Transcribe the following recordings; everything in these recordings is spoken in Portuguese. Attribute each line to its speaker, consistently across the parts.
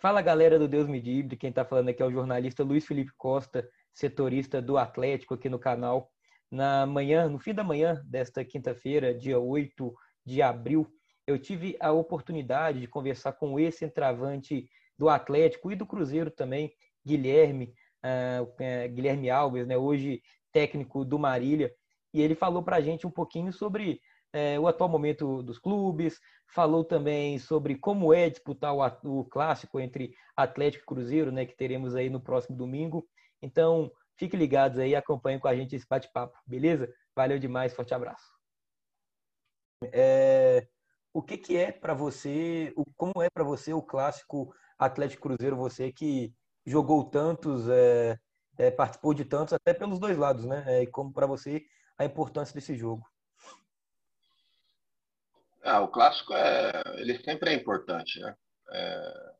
Speaker 1: Fala galera do Deus Me Livre, quem está falando aqui é o jornalista Luiz Felipe Costa, setorista do Atlético aqui no canal. Na manhã, no fim da manhã desta quinta-feira, dia 8 de abril, eu tive a oportunidade de conversar com o ex-centravante do Atlético e do Cruzeiro também, Guilherme, uh, Guilherme Alves, né, hoje técnico do Marília, e ele falou para a gente um pouquinho sobre é, o atual momento dos clubes, falou também sobre como é disputar o, o, clássico entre Atlético e Cruzeiro, né, que teremos aí no próximo domingo. Então, fiquem ligados aí, acompanhem com a gente esse bate-papo, beleza? Valeu demais, forte abraço. É, o que, que é para você, o, como é para você o clássico Atlético Cruzeiro, você que jogou tantos, é, é, participou de tantos, até pelos dois lados, né? É, e como para você a importância desse jogo?
Speaker 2: Ah, o clássico é, ele sempre é importante, né? É,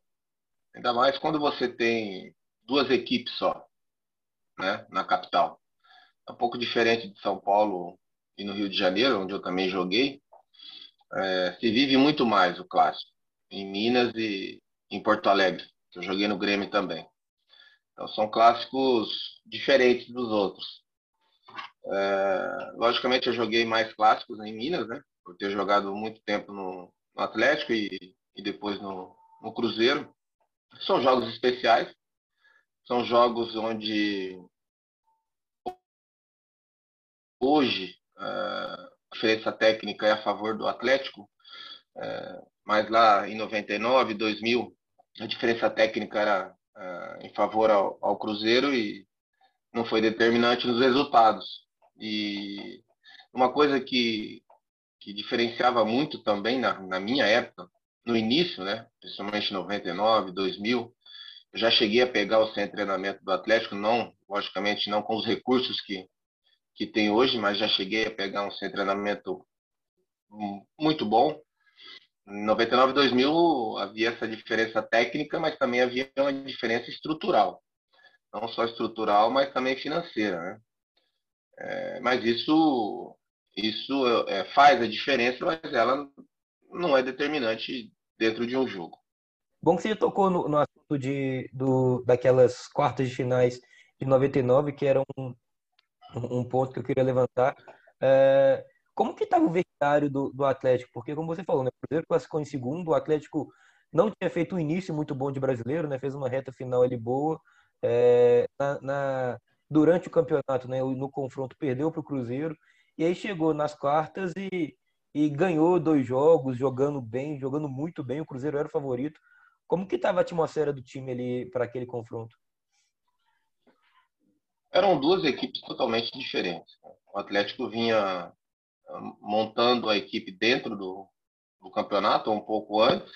Speaker 2: ainda mais quando você tem duas equipes só, né, na capital. É um pouco diferente de São Paulo e no Rio de Janeiro, onde eu também joguei. É, se vive muito mais o clássico em Minas e em Porto Alegre, que eu joguei no Grêmio também. Então são clássicos diferentes dos outros. É, logicamente eu joguei mais clássicos em Minas, né? Por ter jogado muito tempo no, no Atlético e, e depois no, no, Cruzeiro. São jogos especiais, são jogos onde hoje é, a diferença técnica é a favor do Atlético, é, mas lá em 99, 2000, a diferença técnica era é, em favor ao, ao Cruzeiro e não foi determinante nos resultados. E uma coisa que que diferenciava muito também na, na minha época, no início, né, principalmente 99, 2000, eu já cheguei a pegar o centro de treinamento do Atlético, não, logicamente, não com os recursos que, que tem hoje, mas já cheguei a pegar um centro de treinamento muito bom. Em 99 2000 havia essa diferença técnica, mas também havia uma diferença estrutural. Não só estrutural, mas também financeira. Né? É, mas isso isso é, faz a diferença, mas ela não é determinante dentro de um jogo.
Speaker 1: Bom que você tocou no, no assunto de, do, daquelas quartas de finais de 99, que era um, um ponto que eu queria levantar. É, como que estava o vestiário do, do Atlético? Porque, como você falou, né, o Cruzeiro classificou em segundo, o Atlético não tinha feito um início muito bom de brasileiro, né, fez uma reta final ali boa. É, na, na, durante o campeonato, né, no confronto, perdeu para o Cruzeiro e aí chegou nas quartas e, e ganhou dois jogos, jogando bem, jogando muito bem. O Cruzeiro era o favorito. Como que estava a atmosfera do time ali para aquele confronto?
Speaker 2: Eram duas equipes totalmente diferentes. O Atlético vinha ah, montando a equipe dentro do, do campeonato, um pouco antes.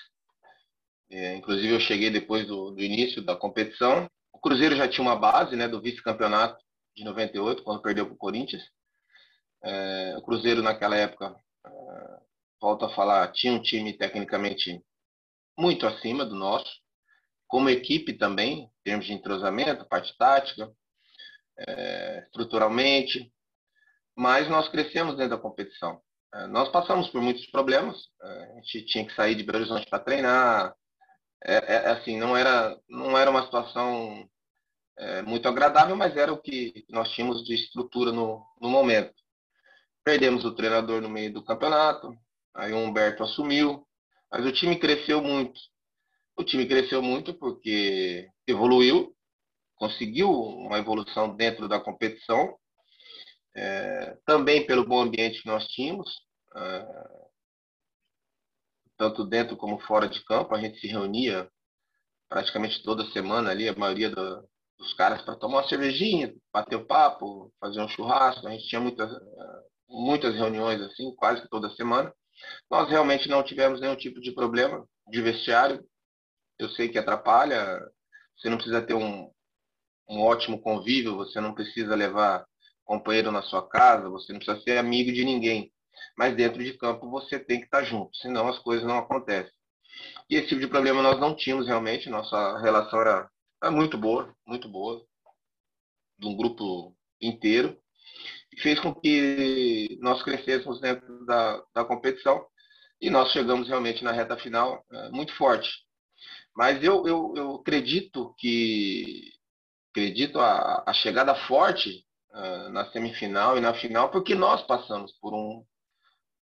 Speaker 2: É, inclusive, eu cheguei depois do, do, início da competição. O Cruzeiro já tinha uma base né, do vice-campeonato de 98, quando perdeu para o Corinthians. É, o Cruzeiro, naquela época, é, volto a falar, tinha um time tecnicamente muito acima do nosso, como equipe também, em termos de entrosamento, parte tática, é, estruturalmente, mas nós crescemos dentro da competição. É, nós passamos por muitos problemas, é, a gente tinha que sair de Belo Horizonte para treinar, é, é, assim, não era, não era uma situação muito agradável, mas era o que nós tínhamos de estrutura no, no momento. Perdemos o treinador no meio do campeonato, aí o Humberto assumiu, mas o time cresceu muito. O time cresceu muito porque evoluiu, conseguiu uma evolução dentro da competição, é, também pelo bom ambiente que nós tínhamos, é, tanto dentro como fora de campo. A gente se reunia praticamente toda semana ali, a maioria do, dos caras, para tomar uma cervejinha, bater o papo, fazer um churrasco. A gente tinha muitas muitas reuniões assim, quase toda semana. Nós realmente não tivemos nenhum tipo de problema de vestiário. Eu sei que atrapalha, você não precisa ter um, um ótimo convívio, você não precisa levar companheiro na sua casa, você não precisa ser amigo de ninguém. Mas dentro de campo você tem que estar junto, senão as coisas não acontecem. E esse tipo de problema nós não tínhamos realmente, nossa relação era, era muito boa, muito boa, de um grupo inteiro fez com que nós crescêssemos dentro da, da competição e nós chegamos realmente na reta final é, muito forte. Mas eu, eu, eu acredito que acredito a, a chegada forte uh, na semifinal e na final, porque nós passamos por um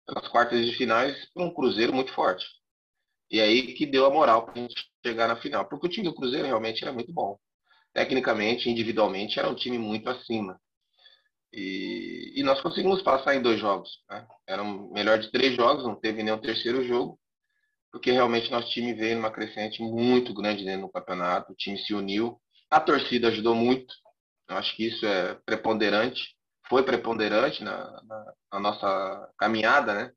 Speaker 2: pelas quartas de finais por um Cruzeiro muito forte. E aí que deu a moral para a gente chegar na final, porque o time do Cruzeiro realmente era muito bom. Tecnicamente, individualmente, era um time muito acima. E, e nós conseguimos passar em dois jogos. Né? Era um melhor de três jogos, não teve nenhum terceiro jogo, porque realmente nosso time veio numa crescente muito grande dentro do campeonato. O time se uniu, a torcida ajudou muito. Eu acho que isso é preponderante, foi preponderante na, na, na nossa caminhada, né?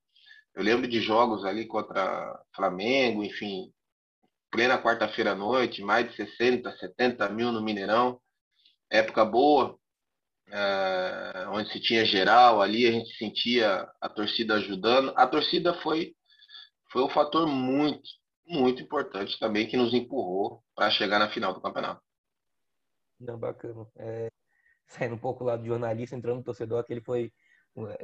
Speaker 2: Eu lembro de jogos ali contra Flamengo, enfim, plena quarta-feira à noite, mais de 60, 70 mil no Mineirão. Época boa, é, onde se tinha geral ali, a gente sentia a torcida ajudando. A torcida foi, foi um fator muito, muito importante também que nos empurrou para chegar na final do campeonato.
Speaker 1: Não, bacana. É, saindo um pouco lá do jornalista, entrando no torcedor, aquele foi.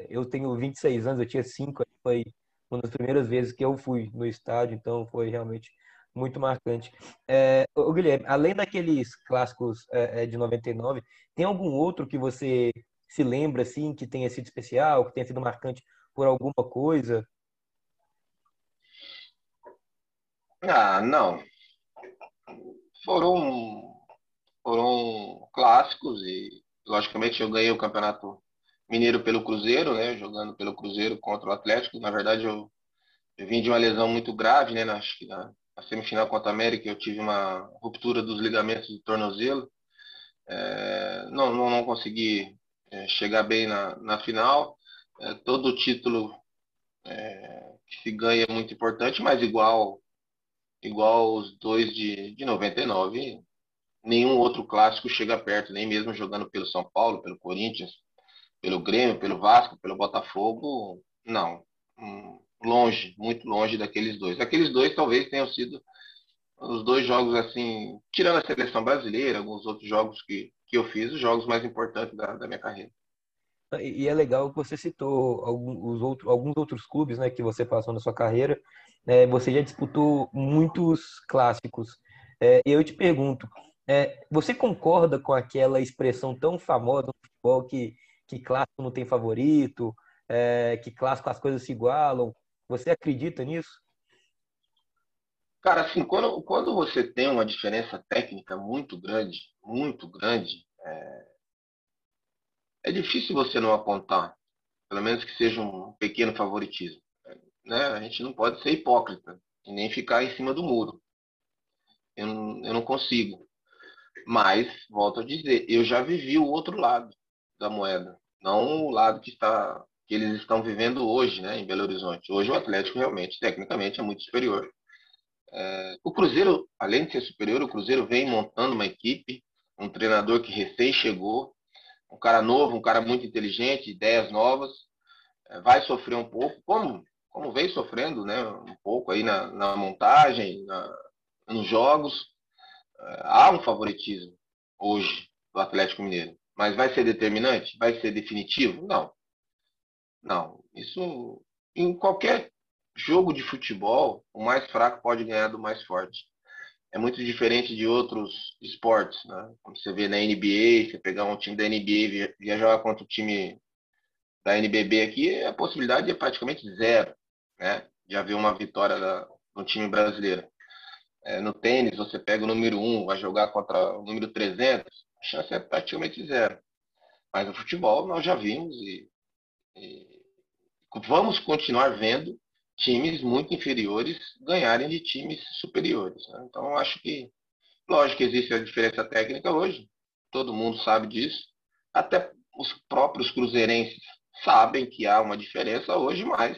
Speaker 1: Eu tenho 26 anos, eu tinha 5, foi uma das primeiras vezes que eu fui no estádio, então foi realmente muito marcante. É, o Guilherme, além daqueles clássicos é, é de 99, tem algum outro que você se lembra assim que tenha sido especial, que tenha sido marcante por alguma coisa?
Speaker 2: Ah, não. Foram foram clássicos e logicamente eu ganhei o campeonato mineiro pelo Cruzeiro, né, jogando pelo Cruzeiro contra o Atlético. Na verdade eu, eu vim de uma lesão muito grave, né, na, na semifinal contra a América eu tive uma ruptura dos ligamentos do tornozelo. É, não, não, não consegui é, chegar bem na, na final. É, todo título é, que se ganha é muito importante, mas igual igual os dois de, de 99, nenhum outro clássico chega perto, nem mesmo jogando pelo São Paulo, pelo Corinthians, pelo Grêmio, pelo Vasco, pelo Botafogo, não. Hum, longe, muito longe daqueles dois. Aqueles dois talvez tenham sido os dois jogos assim, tirando a seleção brasileira, alguns outros jogos que, que eu fiz, os jogos mais importantes da, da minha carreira.
Speaker 1: E é legal que você citou alguns, outros, alguns outros clubes né, que você passou na sua carreira. É, você já disputou muitos clássicos. É, eu te pergunto, é, você concorda com aquela expressão tão famosa no futebol que, que clássico não tem favorito, é, que clássico as coisas se igualam? Você acredita nisso?
Speaker 2: Cara, assim, quando, quando você tem uma diferença técnica muito grande, muito grande, é, é difícil você não apontar, pelo menos que seja um pequeno favoritismo. Né? A gente não pode ser hipócrita e nem ficar em cima do muro. Eu eu não consigo. Mas, volto a dizer, eu já vivi o outro lado da moeda, não o lado que está que eles estão vivendo hoje, né, em Belo Horizonte. Hoje o Atlético realmente, tecnicamente, é muito superior. É, o Cruzeiro, além de ser superior, o Cruzeiro vem montando uma equipe, um treinador que recém chegou, um cara novo, um cara muito inteligente, ideias novas, é, vai sofrer um pouco, como, como vem sofrendo, né, um pouco aí na, na montagem, na, nos jogos, há um favoritismo hoje do Atlético Mineiro. Mas vai ser determinante? Vai ser definitivo? Não. Não. Isso em qualquer jogo de futebol, o mais fraco pode ganhar do mais forte. É muito diferente de outros esportes, né? Como você vê na NBA, você pegar um time da NBA e jogar contra o time da NBB aqui, a possibilidade é praticamente zero, né? De haver uma vitória da, do time brasileiro. É, no tênis, você pega o número 1, vai jogar contra o número 300, a chance é praticamente zero. Mas no futebol nós já vimos e, e vamos continuar vendo times muito inferiores ganharem de times superiores. Né? Então, acho que, lógico que existe a diferença técnica hoje, todo mundo sabe disso, até os próprios cruzeirenses sabem que há uma diferença hoje, mas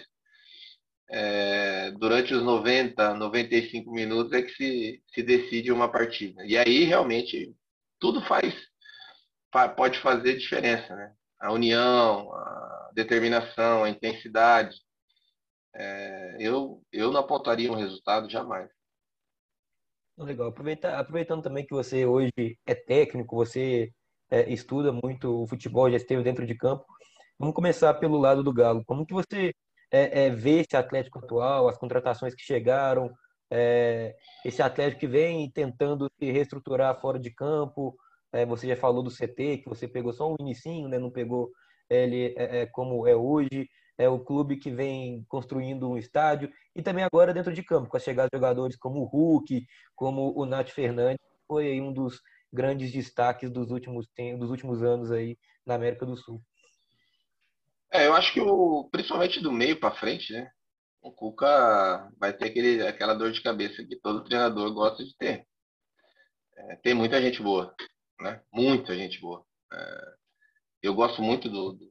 Speaker 2: é, durante os 90, 95 minutos é que se, se decide uma partida. E aí realmente tudo faz, pode fazer diferença, né? A união, a determinação, a intensidade. É, eu, eu não apontaria um resultado jamais.
Speaker 1: Legal. Aproveita, aproveitando também que você hoje é técnico, você é, estuda muito o futebol, já esteve dentro de campo. Vamos começar pelo lado do Galo. Como que você é, é, ver esse Atlético atual, as contratações que chegaram, É, esse Atlético que vem tentando se reestruturar fora de campo. É, você já falou do CT, que você pegou só um inicinho, né? não pegou ele como é hoje. É o clube que vem construindo um estádio e também agora dentro de campo, com a chegada de jogadores como o Hulk, como o Nath Fernandes, foi um dos grandes destaques dos últimos, dos últimos anos aí na América do Sul.
Speaker 2: É, eu acho que o, principalmente do meio para frente, né? O Cuca vai ter aquele, aquela dor de cabeça que todo treinador gosta de ter. É, tem muita gente boa, né? Muita gente boa. É, eu gosto muito do, do,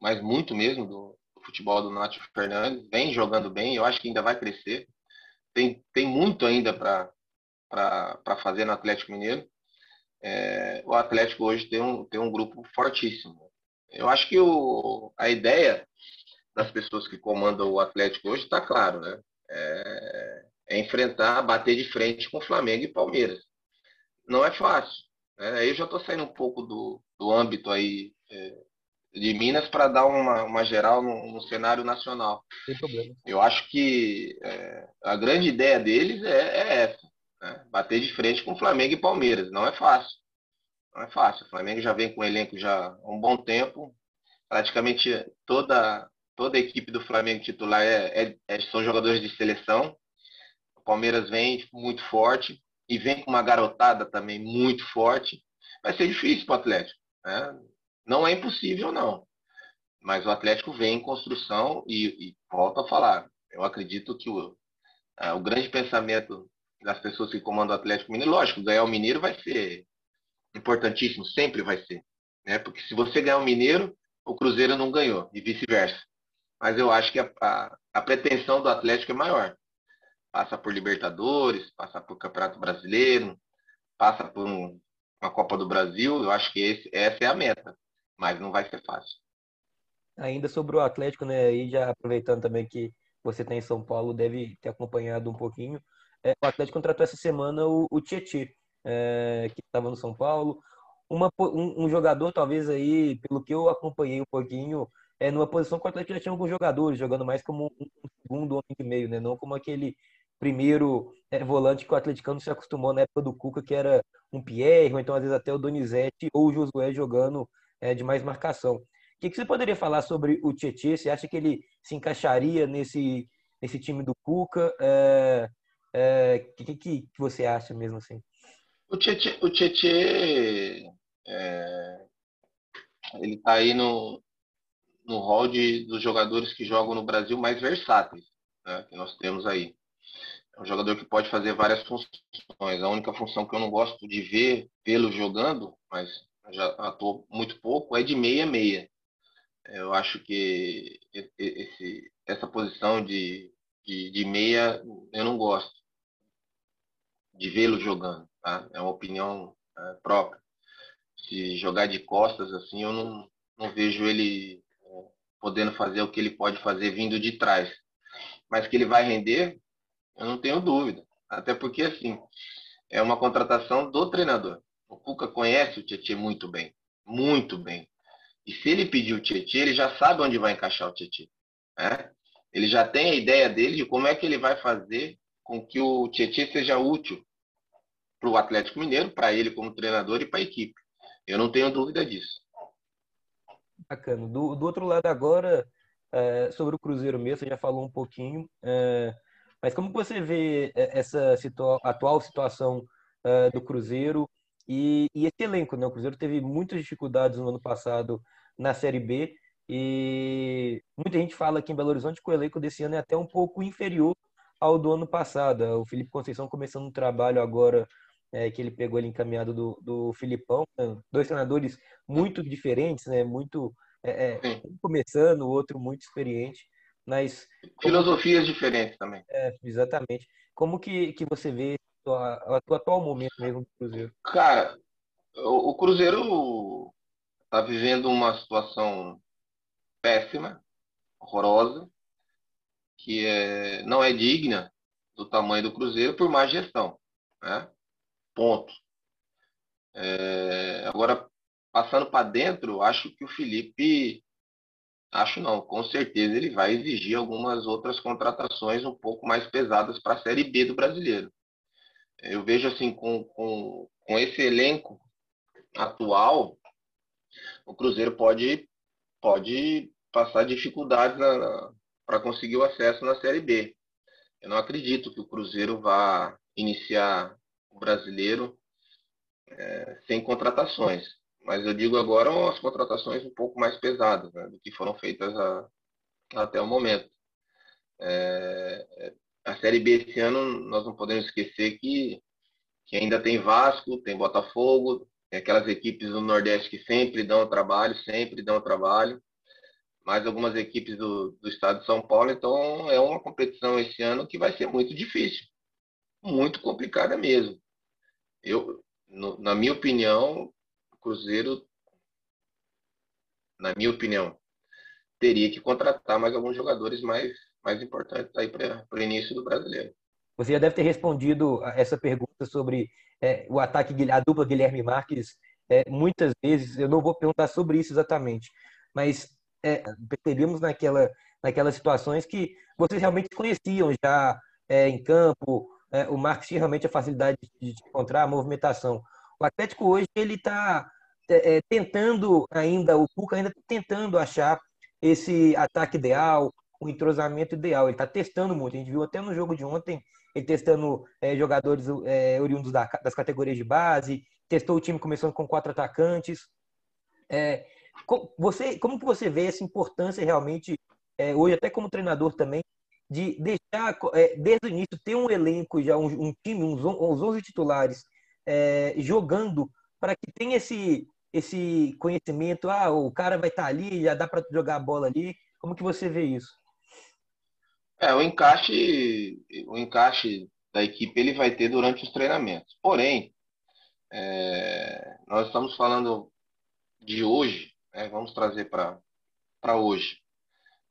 Speaker 2: mas muito mesmo do, do futebol do Nath Fernandes. Vem jogando bem, eu acho que ainda vai crescer. Tem, tem muito ainda para fazer no Atlético Mineiro. É, o Atlético hoje tem um, tem um grupo fortíssimo. Eu acho que o, a ideia das pessoas que comandam o Atlético hoje está claro, né? É, é, enfrentar, bater de frente com Flamengo e Palmeiras. Não é fácil. Né? Eu já estou saindo um pouco do, do âmbito aí é, de Minas para dar uma, uma geral no, no, cenário nacional. Eu acho que é, a grande ideia deles é, é essa: né? bater de frente com Flamengo e Palmeiras. Não é fácil. Não é fácil. O Flamengo já vem com o elenco já há um bom tempo. Praticamente toda, toda a equipe do Flamengo titular é, é, é, são jogadores de seleção. O Palmeiras vem muito forte e vem com uma garotada também muito forte. Vai ser difícil para o Atlético. Né? Não é impossível, não. Mas o Atlético vem em construção e, e volto a falar. Eu acredito que o, o grande pensamento das pessoas que comandam o Atlético Mineiro, lógico, ganhar o Mineiro vai ser importantíssimo, sempre vai ser. Né? Porque se você ganhar o Mineiro, o Cruzeiro não ganhou, e vice-versa. Mas eu acho que a, a, a, pretensão do Atlético é maior. Passa por Libertadores, passa por Campeonato Brasileiro, passa por um, uma Copa do Brasil. Eu acho que esse, essa é a meta, mas não vai ser fácil.
Speaker 1: Ainda sobre o Atlético, né? E já aproveitando também que você tem tá em São Paulo, deve ter acompanhado um pouquinho. É, o Atlético contratou essa semana o, o Tietê, é, que estava no São Paulo. Uma, um, um, jogador, talvez aí, pelo que eu acompanhei um pouquinho, é numa posição que o Atlético já tinha alguns jogadores, jogando mais como um segundo homem de meio, né? Não como aquele primeiro é, volante que o atleticano se acostumou na época do Cuca, que era um Pierre, ou então às vezes até o Donizete ou o Josué jogando é, de mais marcação. O que, que você poderia falar sobre o Tietchan? Você acha que ele se encaixaria nesse, nesse time do Cuca? O é, é, que, que, que você acha mesmo assim?
Speaker 2: O Tietchan, o Tietchan é, ele está aí no, no hall de, dos jogadores que jogam no Brasil mais versáteis né, que nós temos aí. É um jogador que pode fazer várias funções. A única função que eu não gosto de ver, vê-lo jogando, mas já atuou muito pouco, é de meia-meia. Eu acho que esse, essa posição de, de, de meia eu não gosto de vê-lo jogando. Tá? É uma opinião é, própria. Se jogar de costas assim, eu não, não vejo ele é, podendo fazer o que ele pode fazer vindo de trás. Mas que ele vai render, eu não tenho dúvida. Até porque, assim, é uma contratação do treinador. O Cuca conhece o Tietchan muito bem. Muito bem. E se ele pedir o Tietchan, ele já sabe onde vai encaixar o Tietchan. Né? Ele já tem a ideia dele de como é que ele vai fazer com que o Tietchan seja útil para o Atlético Mineiro, para ele como treinador e para a equipe. Eu não tenho dúvida disso.
Speaker 1: Bacana. Do, do outro lado agora, é, sobre o Cruzeiro mesmo, você já falou um pouquinho, é, mas como você vê é, essa situa atual situação é, do Cruzeiro e, e, esse elenco? Né? O Cruzeiro teve muitas dificuldades no ano passado na Série B e muita gente fala aqui em Belo Horizonte que o elenco desse ano é até um pouco inferior ao do ano passado. O Felipe Conceição começando um trabalho agora é, que ele pegou ele encaminhado do, do Filipão, né? dois treinadores muito diferentes, né? Muito é, é um começando, o outro muito experiente, mas
Speaker 2: filosofias como... diferentes também.
Speaker 1: É, exatamente. Como que, que você vê o atual momento mesmo do Cruzeiro?
Speaker 2: Cara, o, o Cruzeiro está vivendo uma situação péssima, horrorosa, que é, não é digna do tamanho do Cruzeiro por má gestão. Né? Ponto. É, agora, passando para dentro, acho que o Felipe Acho não, com certeza ele vai exigir algumas outras contratações um pouco mais pesadas para a Série B do brasileiro. Eu vejo assim, com, com, com esse elenco atual, o Cruzeiro pode, pode passar dificuldades para conseguir o acesso na Série B. Eu não acredito que o Cruzeiro vá iniciar o brasileiro é, sem contratações. Mas eu digo agora as contratações um pouco mais pesadas né, do que foram feitas a, até o momento. É, a Série B esse ano, nós não podemos esquecer que, que ainda tem Vasco, tem Botafogo, tem aquelas equipes do Nordeste que sempre dão trabalho, sempre dão trabalho, mais algumas equipes do, do estado de São Paulo, então é uma competição esse ano que vai ser muito difícil, muito complicada mesmo. Eu, no, na minha opinião, o Cruzeiro, na minha opinião, teria que contratar mais alguns jogadores mais, mais importantes aí para o início do brasileiro.
Speaker 1: Você já deve ter respondido essa pergunta sobre é, o ataque, a dupla Guilherme Marques é, muitas vezes. Eu não vou perguntar sobre isso exatamente, mas é, percebemos naquela, naquelas situações que vocês realmente conheciam já em campo. O Marques tinha realmente a facilidade de encontrar a movimentação. O Atlético hoje ele está tentando ainda, o Cuca ainda tá tentando achar esse ataque ideal, o entrosamento ideal. Ele está testando muito. A gente viu até no jogo de ontem ele testando é, jogadores é, oriundos da, das categorias de base, testou o time começando com quatro atacantes. É, você, como que você vê essa importância realmente, é, hoje até como treinador também, de deixar, é, desde o início, ter um elenco já, um, um time, uns, uns 11 titulares é, jogando para que tenha esse, esse conhecimento, ah, o cara vai estar tá ali, já dá para jogar a bola ali. Como que você vê isso?
Speaker 2: É, o encaixe, o encaixe da equipe ele vai ter durante os treinamentos. Porém, é, nós estamos falando de hoje, né, vamos trazer para hoje.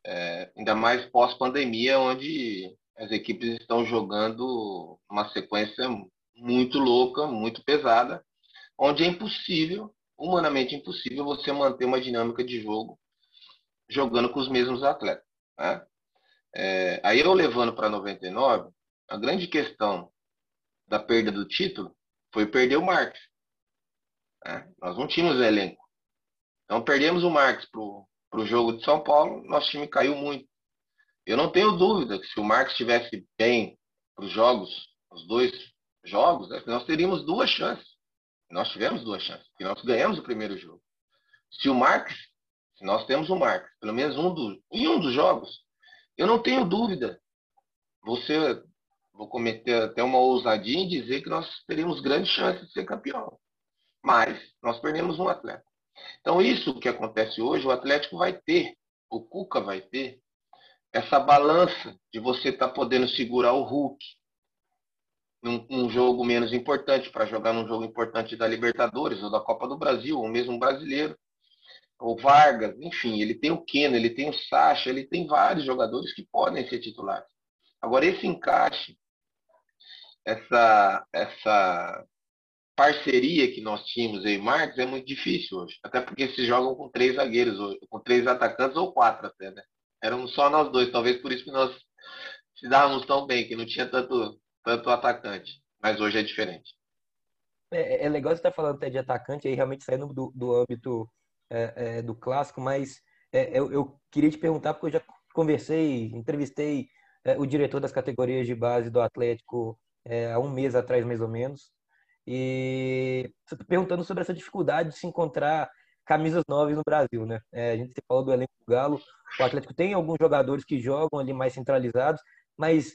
Speaker 2: É, ainda mais pós-pandemia, onde as equipes estão jogando uma sequência muito louca, muito pesada, onde é impossível, humanamente impossível, você manter uma dinâmica de jogo jogando com os mesmos atletas. Né? É, aí eu levando para 99, a grande questão da perda do título foi perder o Marques. Né? Nós não tínhamos elenco. Então perdemos o Marques para o jogo de São Paulo, nosso time caiu muito. Eu não tenho dúvida que se o Marques estivesse bem para os jogos, os dois jogos, né, nós teríamos duas chances. Nós tivemos duas chances, porque nós ganhamos o primeiro jogo. Se o Marques, se nós temos o Marques, pelo menos um do, em um dos jogos, eu não tenho dúvida. Você, vou cometer até uma ousadia em dizer que nós teríamos grandes chances de ser campeão. Mas nós perdemos um atleta. Então, isso que acontece hoje, o Atlético vai ter, o Cuca vai ter, essa balança de você estar tá podendo segurar o Hulk num, num jogo menos importante, para jogar num jogo importante da Libertadores ou da Copa do Brasil, ou mesmo brasileiro o Vargas, enfim, ele tem o Keno, ele tem o Sacha, ele tem vários jogadores que podem ser titulares. Agora, esse encaixe, essa, essa parceria que nós tínhamos aí, Marcos, é muito difícil hoje. Até porque se jogam com três zagueiros hoje, com três atacantes ou quatro até, né? Éramos só nós dois, talvez por isso que nós se dávamos tão bem, que não tinha tanto, tanto atacante. Mas hoje é diferente.
Speaker 1: É, é legal você estar falando até de atacante, aí realmente saindo do, do âmbito é, é, do clássico, mas é, eu, eu, queria te perguntar, porque eu já conversei, entrevistei é, o diretor das categorias de base do Atlético é, há um mês atrás, mais ou menos, e perguntando sobre essa dificuldade de se encontrar camisas novas no Brasil, né? É, a gente falou do elenco do Galo, o Atlético tem alguns jogadores que jogam ali mais centralizados, mas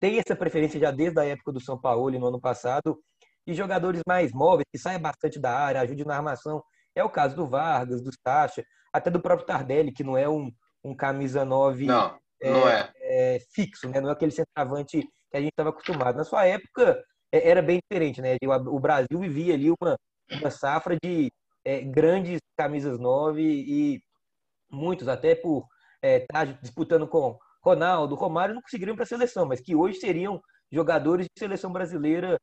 Speaker 1: tem essa preferência já desde a época do São Paulo no ano passado, e jogadores mais móveis, que saem bastante da área, ajudem na armação. É o caso do Vargas, do Sacha, até do próprio Tardelli, que não é um, um camisa 9
Speaker 2: não, é, não é.
Speaker 1: É, fixo, né? não é aquele centroavante que a gente estava acostumado. Na sua época, é, era bem diferente. Né? O Brasil vivia ali uma, uma safra de é, grandes camisas 9 e muitos, até por estar tá disputando com Ronaldo, Romário, não conseguiriam para a seleção, mas que hoje seriam jogadores de seleção brasileira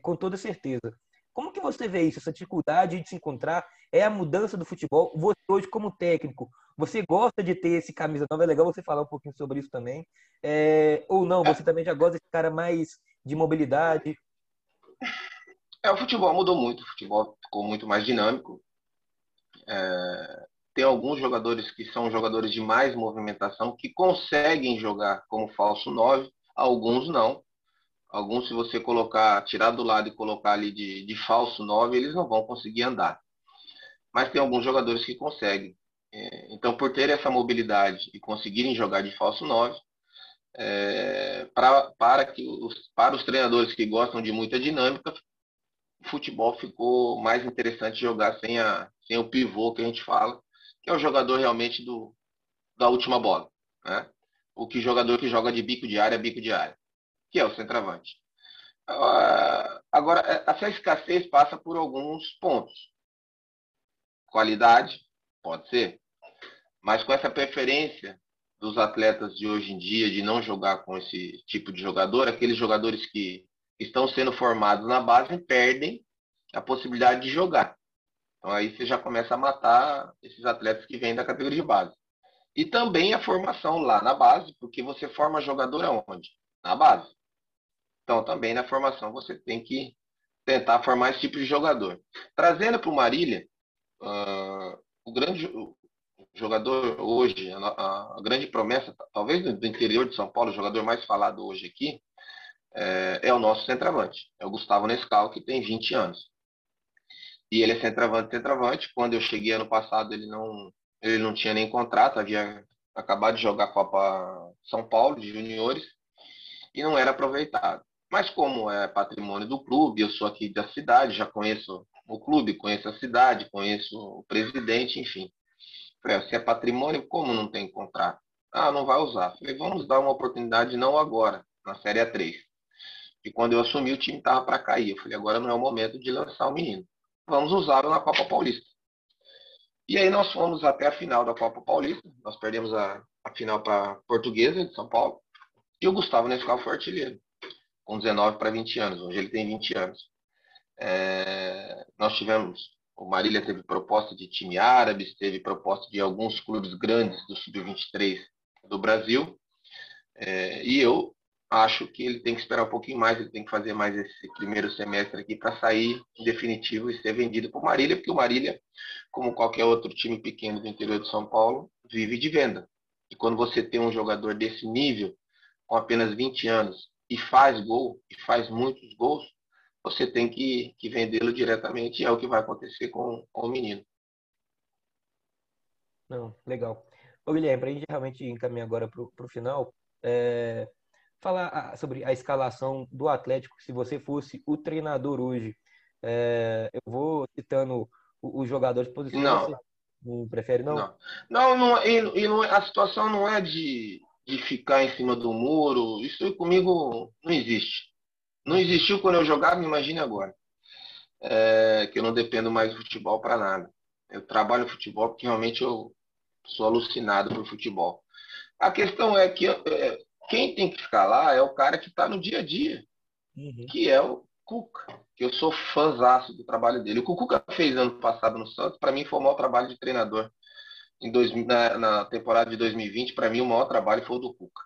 Speaker 1: com toda certeza. Como que você vê isso, essa dificuldade de se encontrar? É a mudança do futebol? Você hoje como técnico, Você gosta de ter esse camisa nova? É legal você falar um pouquinho sobre isso também. É, ou não, você também já gosta desse cara mais de mobilidade?
Speaker 2: É, o futebol mudou muito, o futebol ficou muito mais dinâmico. É, tem alguns jogadores que são jogadores de mais movimentação que conseguem jogar como falso 9, alguns não. Alguns, se você colocar, tirar do lado e colocar ali de, de falso 9, eles não vão conseguir andar. Mas tem alguns jogadores que conseguem. É, então, por ter essa mobilidade e conseguirem jogar de falso 9, é, pra, para, que os, para os treinadores que gostam de muita dinâmica, o futebol ficou mais interessante jogar sem, a, sem o pivô que a gente fala, que é o jogador realmente do, da última bola. Né? O que jogador que joga de bico de área, bico de área, que é o centroavante. Ah, agora, é, essa escassez passa por alguns pontos. Qualidade, pode ser, mas com essa preferência dos atletas de hoje em dia de não jogar com esse tipo de jogador, aqueles jogadores que estão sendo formados na base perdem a possibilidade de jogar. Então aí você já começa a matar esses atletas que vêm da categoria de base. E também a formação lá na base, porque você forma jogador aonde? Na base. Então também na formação você tem que tentar formar esse tipo de jogador. Trazendo para o Marília, uh, o grande jogador hoje, a, a, grande promessa, talvez do interior de São Paulo, o jogador mais falado hoje aqui, é, é o nosso centroavante, é o Gustavo Nescau, que tem 20 anos. E ele é centroavante, centroavante. Quando eu cheguei ano passado, ele não, ele não tinha nem contrato, havia acabado de jogar a Copa São Paulo de juniores e não era aproveitado. Mas como é patrimônio do clube, eu sou aqui da cidade, já conheço o clube, conheço a cidade, conheço o presidente, enfim. Falei, se é patrimônio, como não tem contrato? Ah, não vai usar. Falei, vamos dar uma oportunidade não agora, na Série A3. E quando eu assumi, o time estava para cair. Eu falei, agora não é o momento de lançar o menino vamos usá-lo na Copa Paulista. E aí nós fomos até a final da Copa Paulista, nós perdemos a, a final para Portuguesa de São Paulo, e o Gustavo Nescau foi artilheiro, com 19 para 20 anos, hoje ele tem 20 anos. É, nós tivemos, o Marília teve proposta de time árabe, teve proposta de alguns clubes grandes do Sub-23 do Brasil, é, e eu acho que ele tem que esperar um pouquinho mais, ele tem que fazer mais esse primeiro semestre aqui para sair em definitivo e ser vendido para o Marília, porque o Marília, como qualquer outro time pequeno do interior de São Paulo, vive de venda. E quando você tem um jogador desse nível, com apenas 20 anos, e faz gol, e faz muitos gols, você tem que, que vendê-lo diretamente, é o que vai acontecer com, com o menino.
Speaker 1: Não, legal. Ô, Guilherme, para a gente realmente encaminhar agora para o final, é, falar sobre a escalação do Atlético, se você fosse o treinador hoje. É, eu vou citando os jogadores de posição.
Speaker 2: Não.
Speaker 1: não prefere, não?
Speaker 2: Não, não, não, e, e não, é, a situação não é de, de ficar em cima do muro. Isso comigo não existe. Não existiu quando eu jogava, imagine agora. É, que eu não dependo mais do futebol para nada. Eu trabalho futebol porque realmente eu sou alucinado por futebol. A questão é que é, quem tem que escalar é o cara que está no dia a dia, uhum. que é o Cuca, que eu sou fãzaço do trabalho dele. O que o Cuca fez ano passado no Santos, para mim foi o maior trabalho de treinador. Dois, na, na temporada de 2020, para mim o maior trabalho foi o do Cuca.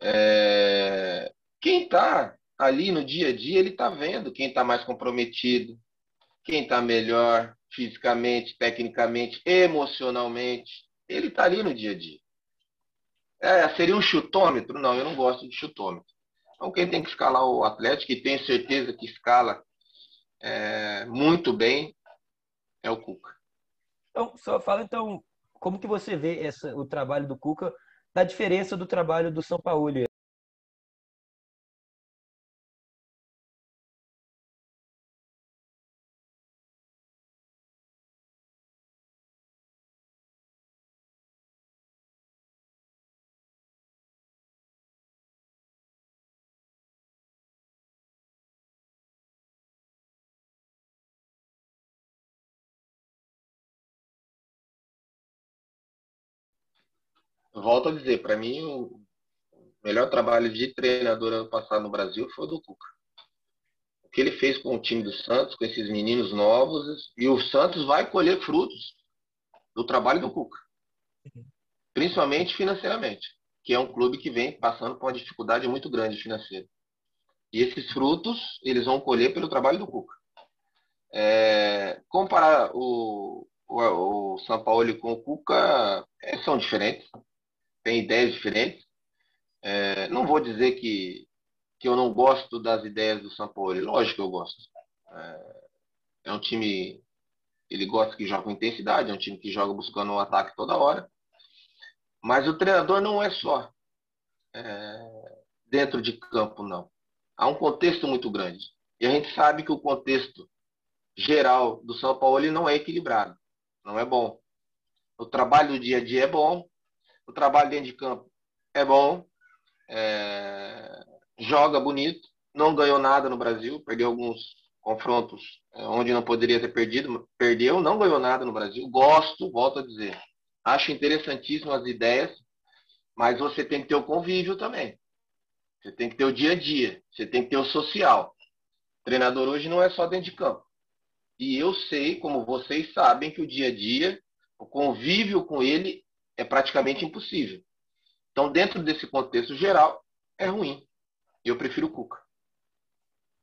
Speaker 2: É... Quem está ali no dia a dia, ele está vendo quem está mais comprometido, quem está melhor fisicamente, tecnicamente, emocionalmente. Ele está ali no dia a dia. É, seria um chutômetro? Não, eu não gosto de chutômetro. Então, quem tem que escalar o Atlético, e tenho certeza que escala é, muito bem, é o Cuca.
Speaker 1: Então, só fala então, como que você vê essa, o trabalho do Cuca, da diferença do trabalho do São Paulo?
Speaker 2: Volto a dizer, para mim, o melhor trabalho de treinador ano passado no Brasil foi o do Cuca. O que ele fez com o time do Santos, com esses meninos novos, e o Santos vai colher frutos do trabalho do Cuca. Principalmente financeiramente, que é um clube que vem passando por uma dificuldade muito grande financeira. E esses frutos, eles vão colher pelo trabalho do Cuca. É, comparar o, o, o São Paulo com o Cuca é, são diferentes, têm ideias diferentes. É, não vou dizer que, que eu não gosto das ideias do São Paulo, lógico que eu gosto. É, é um time, ele gosta que joga com intensidade, é um time que joga buscando um ataque toda hora. Mas o treinador não é só é, dentro de campo, não. Há um contexto muito grande. E a gente sabe que o contexto geral do São Paulo não é equilibrado, não é bom. O trabalho do dia a dia é bom, o trabalho dentro de campo é bom, é... joga bonito, não ganhou nada no Brasil, perdeu alguns confrontos é, onde não poderia ter perdido, perdeu, não ganhou nada no Brasil. Gosto, volto a dizer, acho interessantíssimas as ideias, mas você tem que ter o convívio também. Você tem que ter o dia a dia, você tem que ter o social. Treinador hoje não é só dentro de campo. E eu sei, como vocês sabem, que o dia a dia, o convívio com ele é praticamente impossível. Então, dentro desse contexto geral, é ruim. Eu prefiro o Cuca.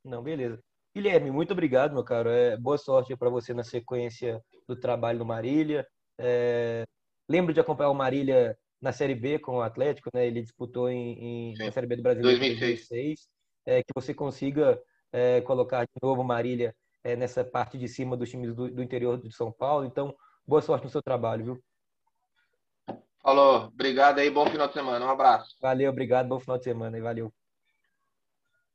Speaker 1: Não, beleza. Guilherme, muito obrigado, meu caro. É, boa sorte para você na sequência do trabalho no Marília. É, lembro de acompanhar o Marília na Série B com o Atlético, né? Ele disputou em, em na Série B do Brasil em 2006. 2006. É, que você consiga é, colocar de novo o Marília é, nessa parte de cima dos times do, do, interior de São Paulo. Então, boa sorte no seu trabalho, viu?
Speaker 2: Falou, obrigado aí, bom final de semana, um abraço.
Speaker 1: Valeu, obrigado, bom final de semana e valeu.